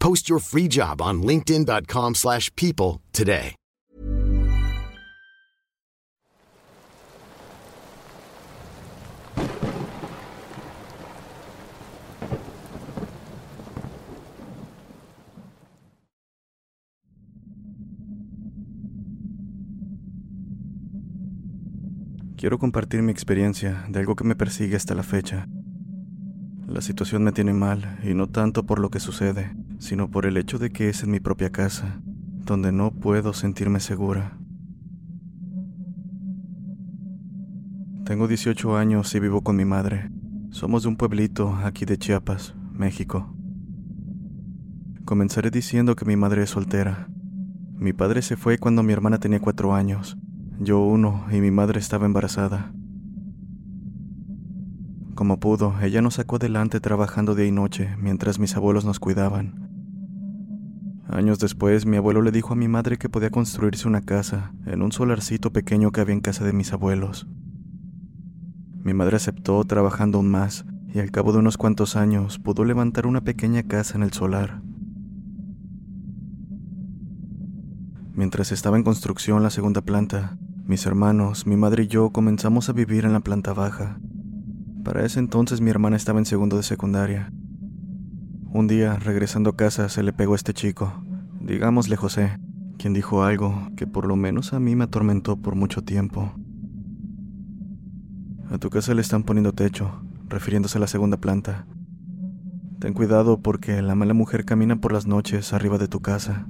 Post your free job on linkedin.com/people slash people today. Quiero compartir mi experiencia de algo que me persigue hasta la fecha. La situación me tiene mal, y no tanto por lo que sucede, sino por el hecho de que es en mi propia casa, donde no puedo sentirme segura. Tengo 18 años y vivo con mi madre. Somos de un pueblito aquí de Chiapas, México. Comenzaré diciendo que mi madre es soltera. Mi padre se fue cuando mi hermana tenía cuatro años, yo uno y mi madre estaba embarazada. Como pudo, ella nos sacó adelante trabajando día y noche mientras mis abuelos nos cuidaban. Años después, mi abuelo le dijo a mi madre que podía construirse una casa en un solarcito pequeño que había en casa de mis abuelos. Mi madre aceptó trabajando aún más y al cabo de unos cuantos años pudo levantar una pequeña casa en el solar. Mientras estaba en construcción la segunda planta, mis hermanos, mi madre y yo comenzamos a vivir en la planta baja. Para ese entonces mi hermana estaba en segundo de secundaria. Un día, regresando a casa, se le pegó a este chico, digámosle José, quien dijo algo que por lo menos a mí me atormentó por mucho tiempo. A tu casa le están poniendo techo, refiriéndose a la segunda planta. Ten cuidado porque la mala mujer camina por las noches arriba de tu casa.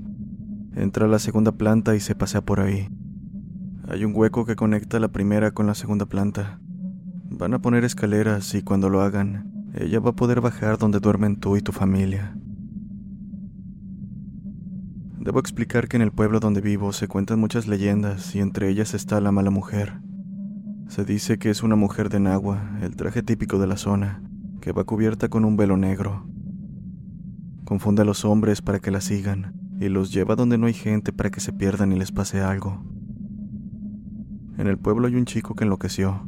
Entra a la segunda planta y se pasea por ahí. Hay un hueco que conecta la primera con la segunda planta. Van a poner escaleras y cuando lo hagan, ella va a poder bajar donde duermen tú y tu familia. Debo explicar que en el pueblo donde vivo se cuentan muchas leyendas y entre ellas está la mala mujer. Se dice que es una mujer de Nagua, el traje típico de la zona, que va cubierta con un velo negro. Confunde a los hombres para que la sigan y los lleva donde no hay gente para que se pierdan y les pase algo. En el pueblo hay un chico que enloqueció.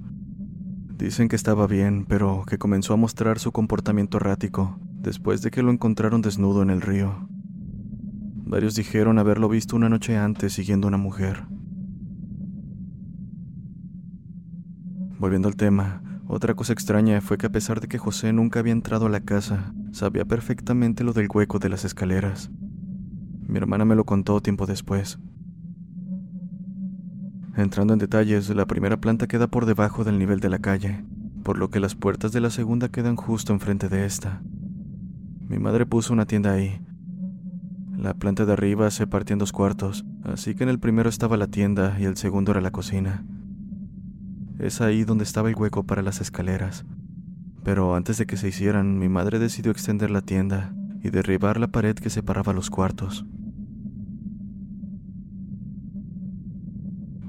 Dicen que estaba bien, pero que comenzó a mostrar su comportamiento errático después de que lo encontraron desnudo en el río. Varios dijeron haberlo visto una noche antes siguiendo a una mujer. Volviendo al tema, otra cosa extraña fue que a pesar de que José nunca había entrado a la casa, sabía perfectamente lo del hueco de las escaleras. Mi hermana me lo contó tiempo después. Entrando en detalles, la primera planta queda por debajo del nivel de la calle, por lo que las puertas de la segunda quedan justo enfrente de esta. Mi madre puso una tienda ahí. La planta de arriba se partía en dos cuartos, así que en el primero estaba la tienda y el segundo era la cocina. Es ahí donde estaba el hueco para las escaleras. Pero antes de que se hicieran, mi madre decidió extender la tienda y derribar la pared que separaba los cuartos.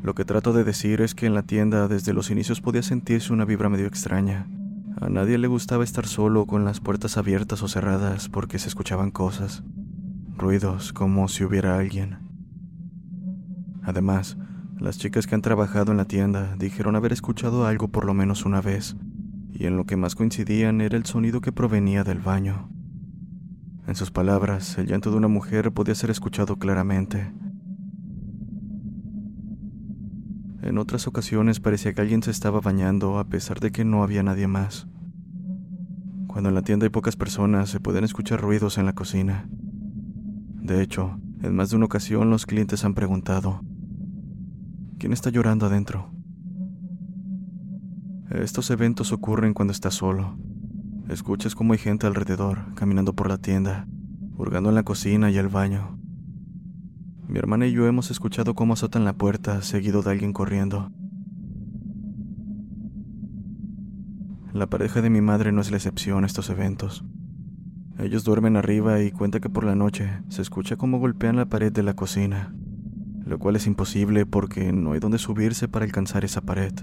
Lo que trato de decir es que en la tienda desde los inicios podía sentirse una vibra medio extraña. A nadie le gustaba estar solo con las puertas abiertas o cerradas porque se escuchaban cosas, ruidos como si hubiera alguien. Además, las chicas que han trabajado en la tienda dijeron haber escuchado algo por lo menos una vez, y en lo que más coincidían era el sonido que provenía del baño. En sus palabras, el llanto de una mujer podía ser escuchado claramente. En otras ocasiones parecía que alguien se estaba bañando a pesar de que no había nadie más. Cuando en la tienda hay pocas personas se pueden escuchar ruidos en la cocina. De hecho, en más de una ocasión los clientes han preguntado, ¿quién está llorando adentro? Estos eventos ocurren cuando estás solo. Escuchas cómo hay gente alrededor, caminando por la tienda, hurgando en la cocina y el baño. Mi hermana y yo hemos escuchado cómo azotan la puerta, seguido de alguien corriendo. La pareja de mi madre no es la excepción a estos eventos. Ellos duermen arriba y cuenta que por la noche se escucha cómo golpean la pared de la cocina, lo cual es imposible porque no hay donde subirse para alcanzar esa pared.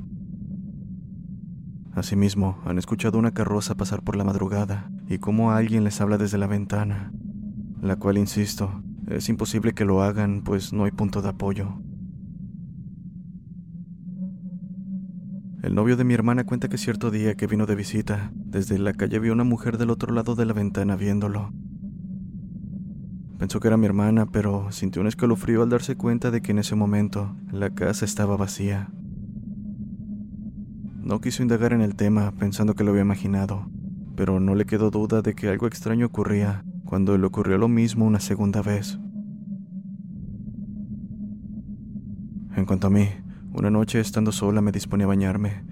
Asimismo, han escuchado una carroza pasar por la madrugada y cómo alguien les habla desde la ventana, la cual, insisto, es imposible que lo hagan, pues no hay punto de apoyo. El novio de mi hermana cuenta que cierto día que vino de visita, desde la calle vio una mujer del otro lado de la ventana viéndolo. Pensó que era mi hermana, pero sintió un escalofrío al darse cuenta de que en ese momento la casa estaba vacía. No quiso indagar en el tema, pensando que lo había imaginado, pero no le quedó duda de que algo extraño ocurría cuando le ocurrió lo mismo una segunda vez. En cuanto a mí, una noche estando sola me disponía a bañarme.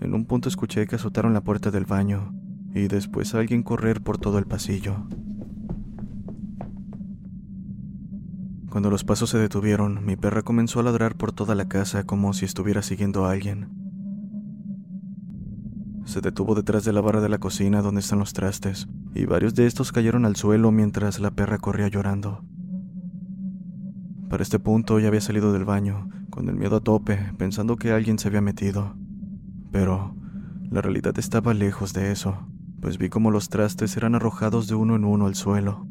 En un punto escuché que azotaron la puerta del baño y después a alguien correr por todo el pasillo. Cuando los pasos se detuvieron, mi perra comenzó a ladrar por toda la casa como si estuviera siguiendo a alguien. Se detuvo detrás de la barra de la cocina donde están los trastes, y varios de estos cayeron al suelo mientras la perra corría llorando. Para este punto ya había salido del baño, con el miedo a tope, pensando que alguien se había metido. Pero la realidad estaba lejos de eso, pues vi como los trastes eran arrojados de uno en uno al suelo.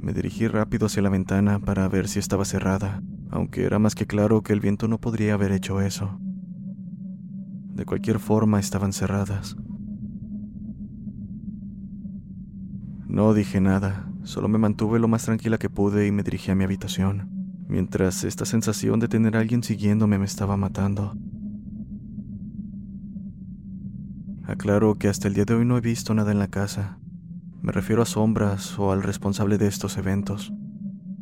Me dirigí rápido hacia la ventana para ver si estaba cerrada, aunque era más que claro que el viento no podría haber hecho eso. De cualquier forma estaban cerradas. No dije nada, solo me mantuve lo más tranquila que pude y me dirigí a mi habitación, mientras esta sensación de tener a alguien siguiéndome me estaba matando. Aclaro que hasta el día de hoy no he visto nada en la casa. Me refiero a sombras o al responsable de estos eventos.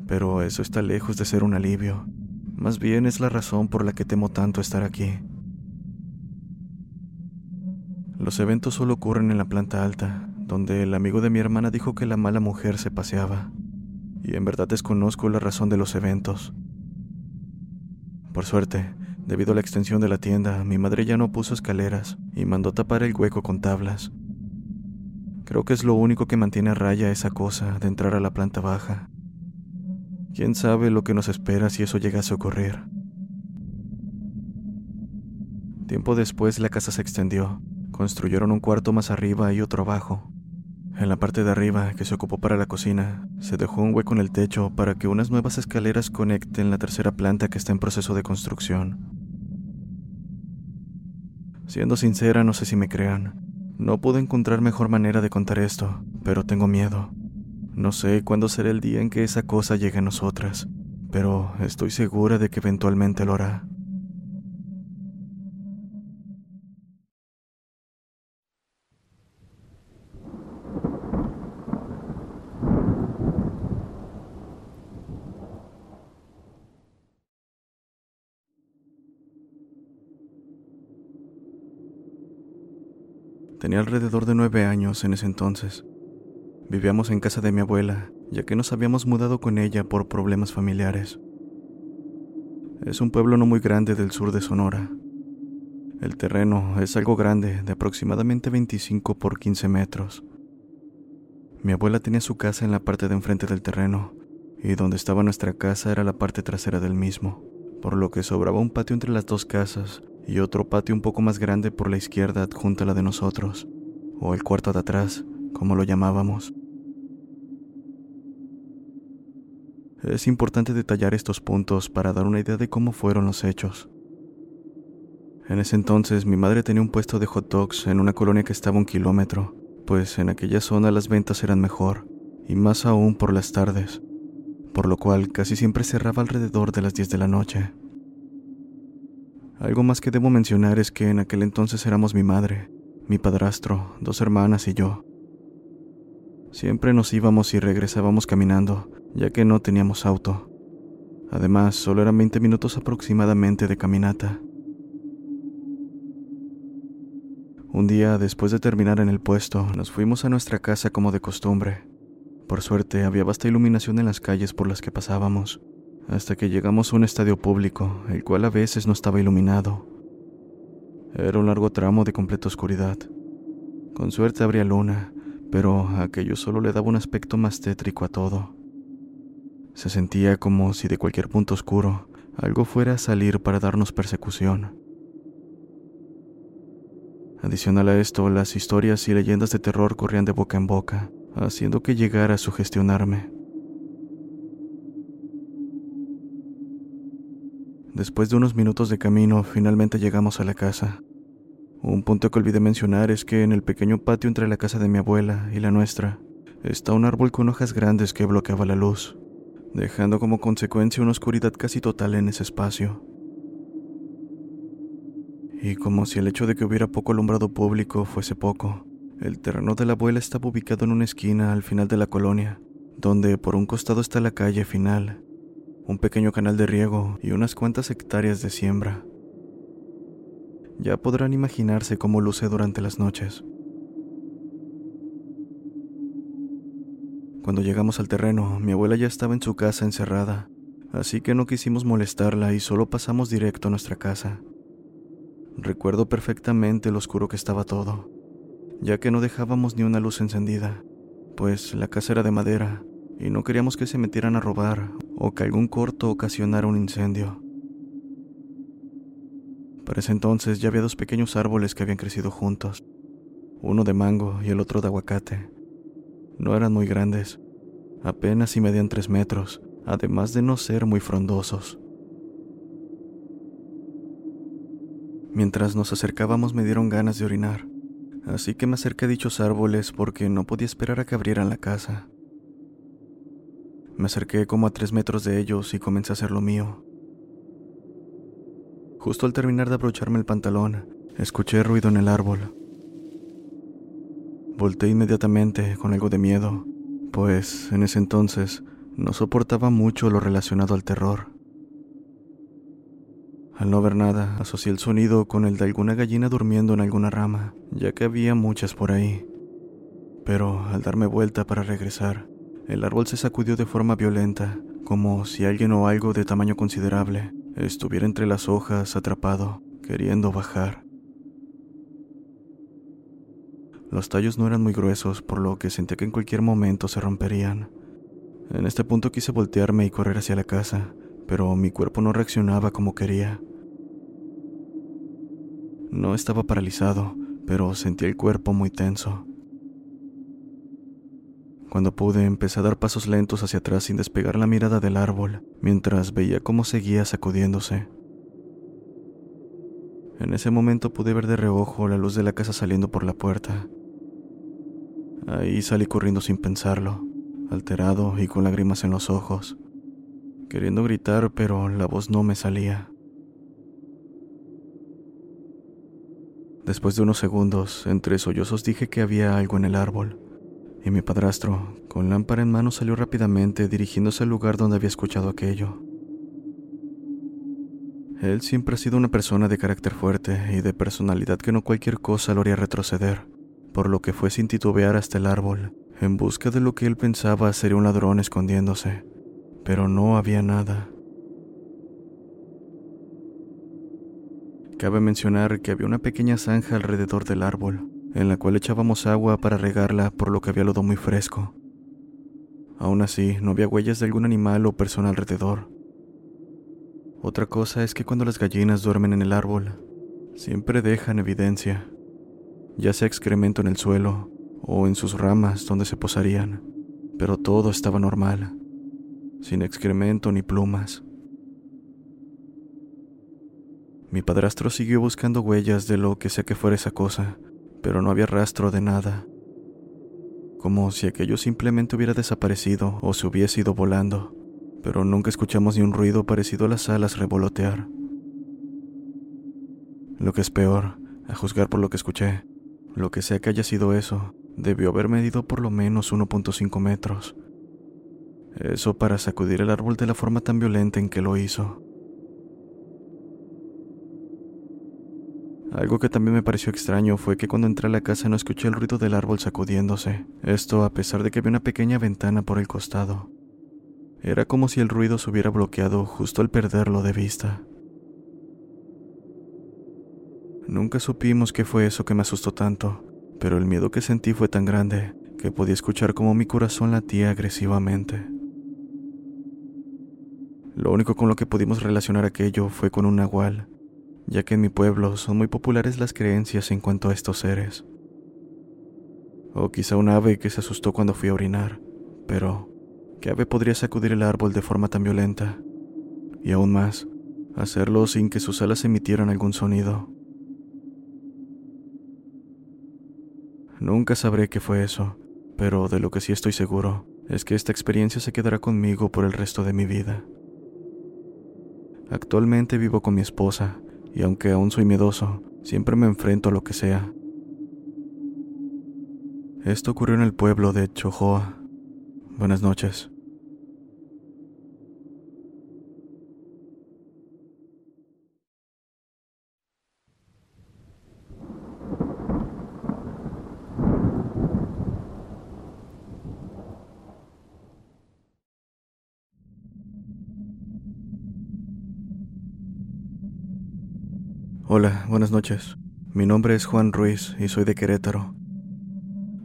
Pero eso está lejos de ser un alivio. Más bien es la razón por la que temo tanto estar aquí. Los eventos solo ocurren en la planta alta, donde el amigo de mi hermana dijo que la mala mujer se paseaba, y en verdad desconozco la razón de los eventos. Por suerte, debido a la extensión de la tienda, mi madre ya no puso escaleras y mandó tapar el hueco con tablas. Creo que es lo único que mantiene a raya esa cosa de entrar a la planta baja. ¿Quién sabe lo que nos espera si eso llegase a ocurrir? Tiempo después la casa se extendió, Construyeron un cuarto más arriba y otro abajo. En la parte de arriba, que se ocupó para la cocina, se dejó un hueco en el techo para que unas nuevas escaleras conecten la tercera planta que está en proceso de construcción. Siendo sincera, no sé si me crean. No pude encontrar mejor manera de contar esto, pero tengo miedo. No sé cuándo será el día en que esa cosa llegue a nosotras, pero estoy segura de que eventualmente lo hará. Tenía alrededor de nueve años en ese entonces. Vivíamos en casa de mi abuela, ya que nos habíamos mudado con ella por problemas familiares. Es un pueblo no muy grande del sur de Sonora. El terreno es algo grande, de aproximadamente 25 por 15 metros. Mi abuela tenía su casa en la parte de enfrente del terreno, y donde estaba nuestra casa era la parte trasera del mismo, por lo que sobraba un patio entre las dos casas y otro patio un poco más grande por la izquierda adjunta a la de nosotros, o el cuarto de atrás, como lo llamábamos. Es importante detallar estos puntos para dar una idea de cómo fueron los hechos. En ese entonces mi madre tenía un puesto de hot dogs en una colonia que estaba un kilómetro, pues en aquella zona las ventas eran mejor, y más aún por las tardes, por lo cual casi siempre cerraba alrededor de las 10 de la noche. Algo más que debo mencionar es que en aquel entonces éramos mi madre, mi padrastro, dos hermanas y yo. Siempre nos íbamos y regresábamos caminando, ya que no teníamos auto. Además, solo eran 20 minutos aproximadamente de caminata. Un día, después de terminar en el puesto, nos fuimos a nuestra casa como de costumbre. Por suerte, había vasta iluminación en las calles por las que pasábamos, hasta que llegamos a un estadio público, el cual a veces no estaba iluminado. Era un largo tramo de completa oscuridad. Con suerte habría luna, pero aquello solo le daba un aspecto más tétrico a todo. Se sentía como si de cualquier punto oscuro algo fuera a salir para darnos persecución. Adicional a esto, las historias y leyendas de terror corrían de boca en boca, haciendo que llegara a sugestionarme. Después de unos minutos de camino, finalmente llegamos a la casa. Un punto que olvidé mencionar es que en el pequeño patio entre la casa de mi abuela y la nuestra está un árbol con hojas grandes que bloqueaba la luz dejando como consecuencia una oscuridad casi total en ese espacio. Y como si el hecho de que hubiera poco alumbrado público fuese poco, el terreno de la abuela estaba ubicado en una esquina al final de la colonia, donde por un costado está la calle final, un pequeño canal de riego y unas cuantas hectáreas de siembra. Ya podrán imaginarse cómo luce durante las noches. Cuando llegamos al terreno, mi abuela ya estaba en su casa encerrada, así que no quisimos molestarla y solo pasamos directo a nuestra casa. Recuerdo perfectamente lo oscuro que estaba todo, ya que no dejábamos ni una luz encendida, pues la casa era de madera y no queríamos que se metieran a robar o que algún corto ocasionara un incendio. Para ese entonces ya había dos pequeños árboles que habían crecido juntos, uno de mango y el otro de aguacate. No eran muy grandes, apenas si medían tres metros, además de no ser muy frondosos. Mientras nos acercábamos me dieron ganas de orinar, así que me acerqué a dichos árboles porque no podía esperar a que abrieran la casa. Me acerqué como a tres metros de ellos y comencé a hacer lo mío. Justo al terminar de abrocharme el pantalón, escuché ruido en el árbol. Volté inmediatamente con algo de miedo, pues en ese entonces no soportaba mucho lo relacionado al terror. Al no ver nada, asocié el sonido con el de alguna gallina durmiendo en alguna rama, ya que había muchas por ahí. Pero al darme vuelta para regresar, el árbol se sacudió de forma violenta, como si alguien o algo de tamaño considerable estuviera entre las hojas atrapado, queriendo bajar. Los tallos no eran muy gruesos, por lo que sentía que en cualquier momento se romperían. En este punto quise voltearme y correr hacia la casa, pero mi cuerpo no reaccionaba como quería. No estaba paralizado, pero sentía el cuerpo muy tenso. Cuando pude, empecé a dar pasos lentos hacia atrás sin despegar la mirada del árbol, mientras veía cómo seguía sacudiéndose. En ese momento pude ver de reojo la luz de la casa saliendo por la puerta, Ahí salí corriendo sin pensarlo, alterado y con lágrimas en los ojos, queriendo gritar, pero la voz no me salía. Después de unos segundos, entre sollozos dije que había algo en el árbol, y mi padrastro, con lámpara en mano, salió rápidamente dirigiéndose al lugar donde había escuchado aquello. Él siempre ha sido una persona de carácter fuerte y de personalidad que no cualquier cosa lo haría retroceder por lo que fue sin titubear hasta el árbol, en busca de lo que él pensaba sería un ladrón escondiéndose, pero no había nada. Cabe mencionar que había una pequeña zanja alrededor del árbol, en la cual echábamos agua para regarla por lo que había lodo muy fresco. Aún así, no había huellas de algún animal o persona alrededor. Otra cosa es que cuando las gallinas duermen en el árbol, siempre dejan evidencia, ya sea excremento en el suelo o en sus ramas donde se posarían, pero todo estaba normal, sin excremento ni plumas. Mi padrastro siguió buscando huellas de lo que sea que fuera esa cosa, pero no había rastro de nada, como si aquello simplemente hubiera desaparecido o se hubiese ido volando, pero nunca escuchamos ni un ruido parecido a las alas revolotear. Lo que es peor, a juzgar por lo que escuché, lo que sea que haya sido eso, debió haber medido por lo menos 1.5 metros. Eso para sacudir el árbol de la forma tan violenta en que lo hizo. Algo que también me pareció extraño fue que cuando entré a la casa no escuché el ruido del árbol sacudiéndose, esto a pesar de que había una pequeña ventana por el costado. Era como si el ruido se hubiera bloqueado justo al perderlo de vista. Nunca supimos qué fue eso que me asustó tanto, pero el miedo que sentí fue tan grande que podía escuchar cómo mi corazón latía agresivamente. Lo único con lo que pudimos relacionar aquello fue con un nahual, ya que en mi pueblo son muy populares las creencias en cuanto a estos seres. O quizá un ave que se asustó cuando fui a orinar, pero ¿qué ave podría sacudir el árbol de forma tan violenta? Y aún más, hacerlo sin que sus alas emitieran algún sonido. Nunca sabré qué fue eso, pero de lo que sí estoy seguro es que esta experiencia se quedará conmigo por el resto de mi vida. Actualmente vivo con mi esposa, y aunque aún soy miedoso, siempre me enfrento a lo que sea. Esto ocurrió en el pueblo de Chojoa. Buenas noches. Hola, buenas noches. Mi nombre es Juan Ruiz y soy de Querétaro.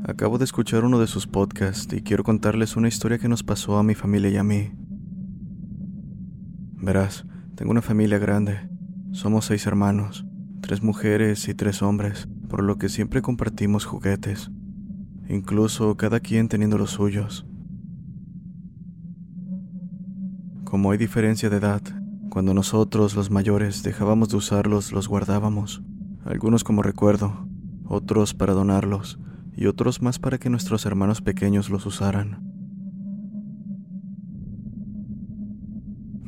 Acabo de escuchar uno de sus podcasts y quiero contarles una historia que nos pasó a mi familia y a mí. Verás, tengo una familia grande. Somos seis hermanos, tres mujeres y tres hombres, por lo que siempre compartimos juguetes, incluso cada quien teniendo los suyos. Como hay diferencia de edad, cuando nosotros, los mayores, dejábamos de usarlos, los guardábamos, algunos como recuerdo, otros para donarlos y otros más para que nuestros hermanos pequeños los usaran.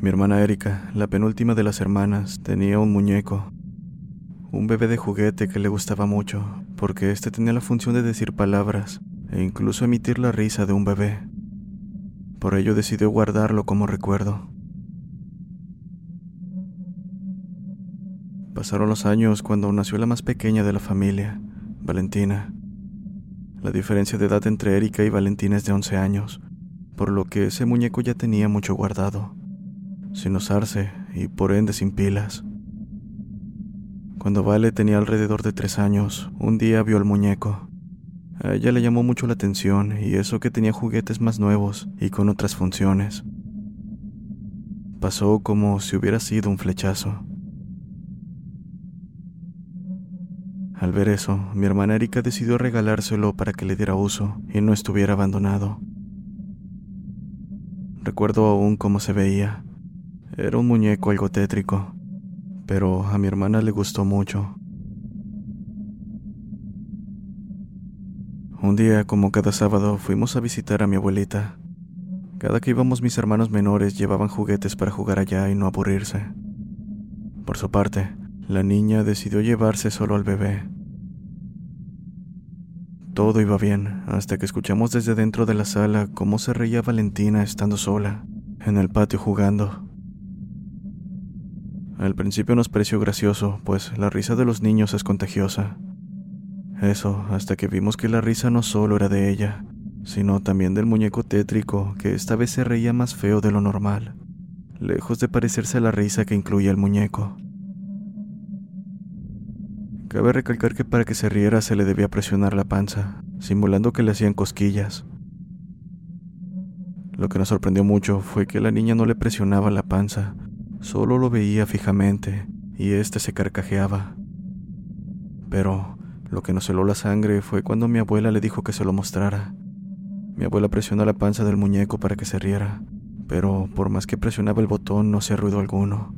Mi hermana Erika, la penúltima de las hermanas, tenía un muñeco, un bebé de juguete que le gustaba mucho, porque éste tenía la función de decir palabras e incluso emitir la risa de un bebé. Por ello decidió guardarlo como recuerdo. Pasaron los años cuando nació la más pequeña de la familia, Valentina. La diferencia de edad entre Erika y Valentina es de 11 años, por lo que ese muñeco ya tenía mucho guardado, sin usarse y por ende sin pilas. Cuando Vale tenía alrededor de tres años, un día vio el muñeco. A ella le llamó mucho la atención y eso que tenía juguetes más nuevos y con otras funciones. Pasó como si hubiera sido un flechazo. Al ver eso, mi hermana Erika decidió regalárselo para que le diera uso y no estuviera abandonado. Recuerdo aún cómo se veía. Era un muñeco algo tétrico, pero a mi hermana le gustó mucho. Un día, como cada sábado, fuimos a visitar a mi abuelita. Cada que íbamos mis hermanos menores llevaban juguetes para jugar allá y no aburrirse. Por su parte, la niña decidió llevarse solo al bebé. Todo iba bien, hasta que escuchamos desde dentro de la sala cómo se reía Valentina estando sola, en el patio jugando. Al principio nos pareció gracioso, pues la risa de los niños es contagiosa. Eso, hasta que vimos que la risa no solo era de ella, sino también del muñeco tétrico, que esta vez se reía más feo de lo normal, lejos de parecerse a la risa que incluía el muñeco. Cabe recalcar que para que se riera se le debía presionar la panza, simulando que le hacían cosquillas. Lo que nos sorprendió mucho fue que la niña no le presionaba la panza, solo lo veía fijamente y éste se carcajeaba. Pero lo que nos heló la sangre fue cuando mi abuela le dijo que se lo mostrara. Mi abuela presionó la panza del muñeco para que se riera, pero por más que presionaba el botón no hacía ruido alguno.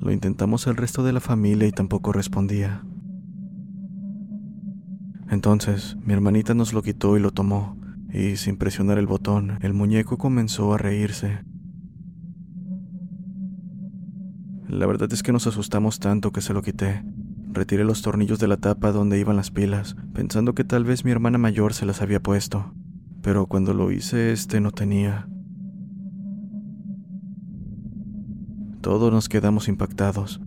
Lo intentamos el resto de la familia y tampoco respondía. Entonces, mi hermanita nos lo quitó y lo tomó, y sin presionar el botón, el muñeco comenzó a reírse. La verdad es que nos asustamos tanto que se lo quité, Retiré los tornillos de la tapa donde iban las pilas, pensando que tal vez mi hermana mayor se las había puesto, pero cuando lo hice este no tenía. Todos nos quedamos impactados.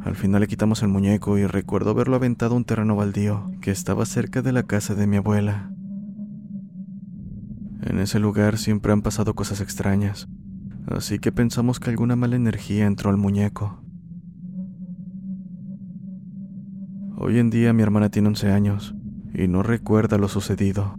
Al final le quitamos el muñeco y recuerdo haberlo aventado a un terreno baldío que estaba cerca de la casa de mi abuela. En ese lugar siempre han pasado cosas extrañas, así que pensamos que alguna mala energía entró al muñeco. Hoy en día mi hermana tiene 11 años y no recuerda lo sucedido.